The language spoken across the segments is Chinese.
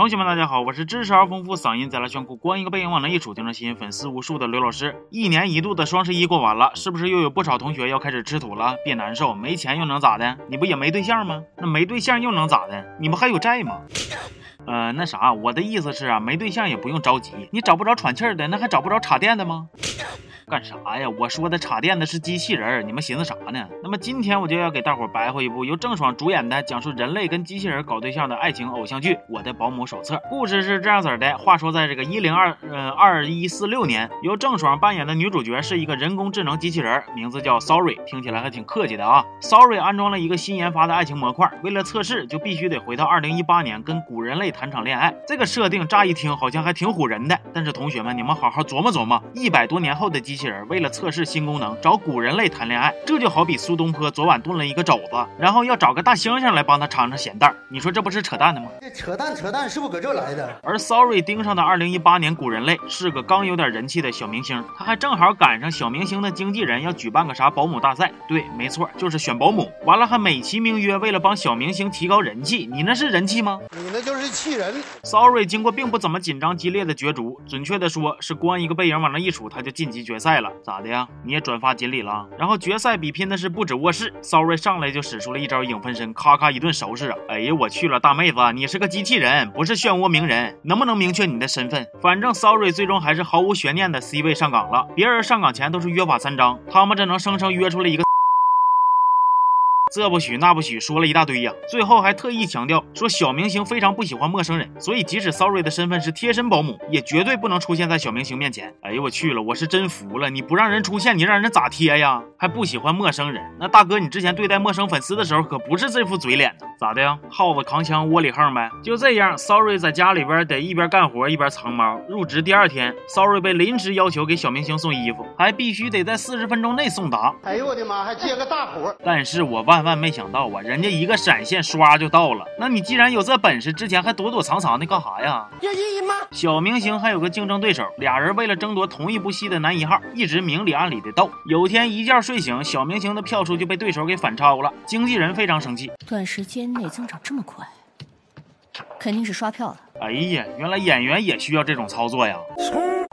同学们，大家好，我是知识而丰富、嗓音贼拉炫酷、光一个背影往那一杵就能吸引粉丝无数的刘老师。一年一度的双十一过完了，是不是又有不少同学要开始吃土了？别难受，没钱又能咋的？你不也没对象吗？那没对象又能咋的？你不还有债吗？呃，那啥，我的意思是啊，没对象也不用着急，你找不着喘气儿的，那还找不着插电的吗？干啥呀？我说的插电的是机器人，你们寻思啥呢？那么今天我就要给大伙儿白活一部由郑爽主演的讲述人类跟机器人搞对象的爱情偶像剧《我的保姆手册》。故事是这样子的：话说在这个一零二呃二一四六年，由郑爽扮演的女主角是一个人工智能机器人，名字叫 Sorry，听起来还挺客气的啊。Sorry 安装了一个新研发的爱情模块，为了测试，就必须得回到二零一八年跟古人类谈场恋爱。这个设定乍一听好像还挺唬人的，但是同学们，你们好好琢磨琢磨，一百多年后的机器人为了测试。新功能找古人类谈恋爱，这就好比苏东坡昨晚炖了一个肘子，然后要找个大猩猩来帮他尝尝咸淡你说这不是扯淡的吗？这扯淡扯淡，是不是搁这来的？而 Sorry 盯上的2018年古人类是个刚有点人气的小明星，他还正好赶上小明星的经纪人要举办个啥保姆大赛，对，没错，就是选保姆。完了还美其名曰为了帮小明星提高人气，你那是人气吗？你那就是气人。Sorry 经过并不怎么紧张激烈的角逐，准确的说是光一个背影往那一杵，他就晋级决赛了，咋的呀？你也转发锦鲤了，然后决赛比拼的是不止卧室，Sorry 上来就使出了一招影分身，咔咔一顿收拾啊！哎呀，我去了，大妹子，你是个机器人，不是漩涡鸣人，能不能明确你的身份？反正 Sorry 最终还是毫无悬念的 C 位上岗了，别人上岗前都是约法三章，他们这能生生约出来一个。这不许那不许，说了一大堆呀，最后还特意强调说小明星非常不喜欢陌生人，所以即使 Sorry 的身份是贴身保姆，也绝对不能出现在小明星面前。哎呦我去了，我是真服了，你不让人出现，你让人咋贴呀？还不喜欢陌生人？那大哥，你之前对待陌生粉丝的时候可不是这副嘴脸呢？咋的呀？耗子扛枪窝里横呗？就这样，Sorry 在家里边得一边干活一边藏猫。入职第二天，Sorry 被临时要求给小明星送衣服，还必须得在四十分钟内送达。哎呦我的妈，还接个大活！但是我万。万万没想到啊！人家一个闪现，刷就到了。那你既然有这本事，之前还躲躲藏藏的干啥呀？有意义吗？小明星还有个竞争对手，俩人为了争夺同一部戏的男一号，一直明里暗里的斗。有天一觉睡醒，小明星的票数就被对手给反超了，经纪人非常生气。短时间内增长这么快，肯定是刷票了。哎呀，原来演员也需要这种操作呀！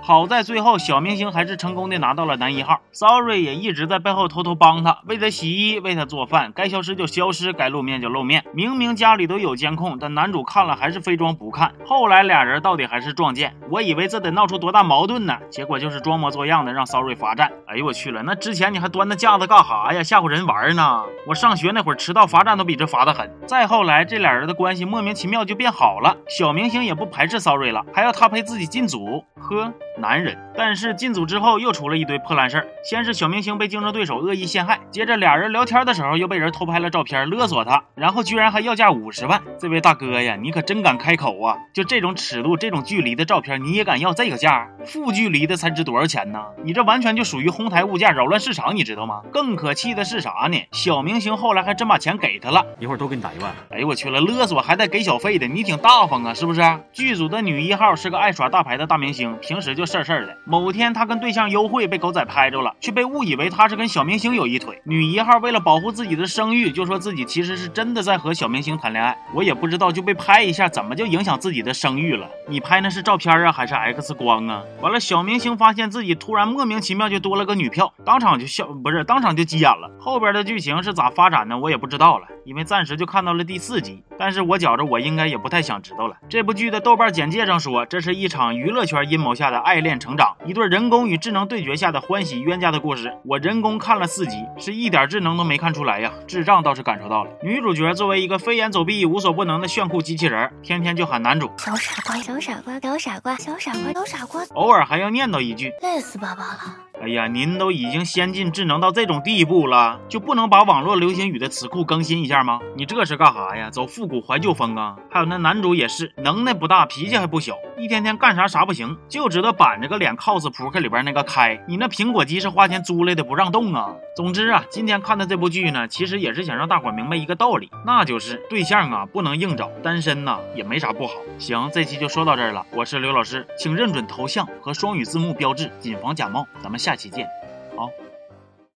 好在最后小明星还是成功的拿到了男一号，Sorry 也一直在背后偷偷帮他，为他洗衣，为他做饭，该消失就消失，该露面就露面。明明家里都有监控，但男主看了还是非装不看。后来俩人到底还是撞见，我以为这得闹出多大矛盾呢，结果就是装模作样的让 Sorry 罚站。哎呦我去了，那之前你还端那架子干啥呀？吓唬人玩呢？我上学那会儿迟到罚站都比这罚的狠。再后来这俩人的关系莫名其妙就变好了，小明星也不排斥 Sorry 了，还要他陪自己进组。呵。男人，但是进组之后又出了一堆破烂事儿。先是小明星被竞争对手恶意陷害，接着俩人聊天的时候又被人偷拍了照片勒索他，然后居然还要价五十万。这位大哥呀，你可真敢开口啊！就这种尺度、这种距离的照片，你也敢要这个价？负距离的才值多少钱呢？你这完全就属于哄抬物价、扰乱市场，你知道吗？更可气的是啥呢？小明星后来还真把钱给他了，一会儿都给你打一万。哎呦我去了，勒索还带给小费的，你挺大方啊，是不是？剧组的女一号是个爱耍大牌的大明星，平时就事儿事儿的。某天，他跟对象幽会被狗仔拍着了，却被误以为他是跟小明星有一腿。女一号为了保护自己的声誉，就说自己其实是真的在和小明星谈恋爱。我也不知道，就被拍一下，怎么就影响自己的声誉了？你拍那是照片啊，还是 X 光啊？完了，小明星发现自己突然莫名其妙就多了个女票，当场就笑，不是当场就急眼了。后边的剧情是咋发展的，我也不知道了，因为暂时就看到了第四集。但是我觉着我应该也不太想知道了。这部剧的豆瓣简介上说，这是一场娱乐圈阴谋下的爱恋成长，一。对人工与智能对决下的欢喜冤家的故事，我人工看了四集，是一点智能都没看出来呀，智障倒是感受到了。女主角作为一个飞檐走壁、无所不能的炫酷机器人，天天就喊男主小傻瓜、小傻瓜、小傻瓜、小傻瓜、小傻瓜，偶尔还要念叨一句累死宝宝了。哎呀，您都已经先进智能到这种地步了，就不能把网络流行语的词库更新一下吗？你这是干啥呀？走复古怀旧风啊？还有那男主也是，能耐不大，脾气还不小，一天天干啥啥不行，就知道板着个脸 cos 扑克里边那个开。你那苹果机是花钱租来的，不让动啊？总之啊，今天看的这部剧呢，其实也是想让大伙明白一个道理，那就是对象啊不能硬找，单身呐也没啥不好。行，这期就说到这儿了，我是刘老师，请认准头像和双语字幕标志，谨防假冒，咱们下。下期见。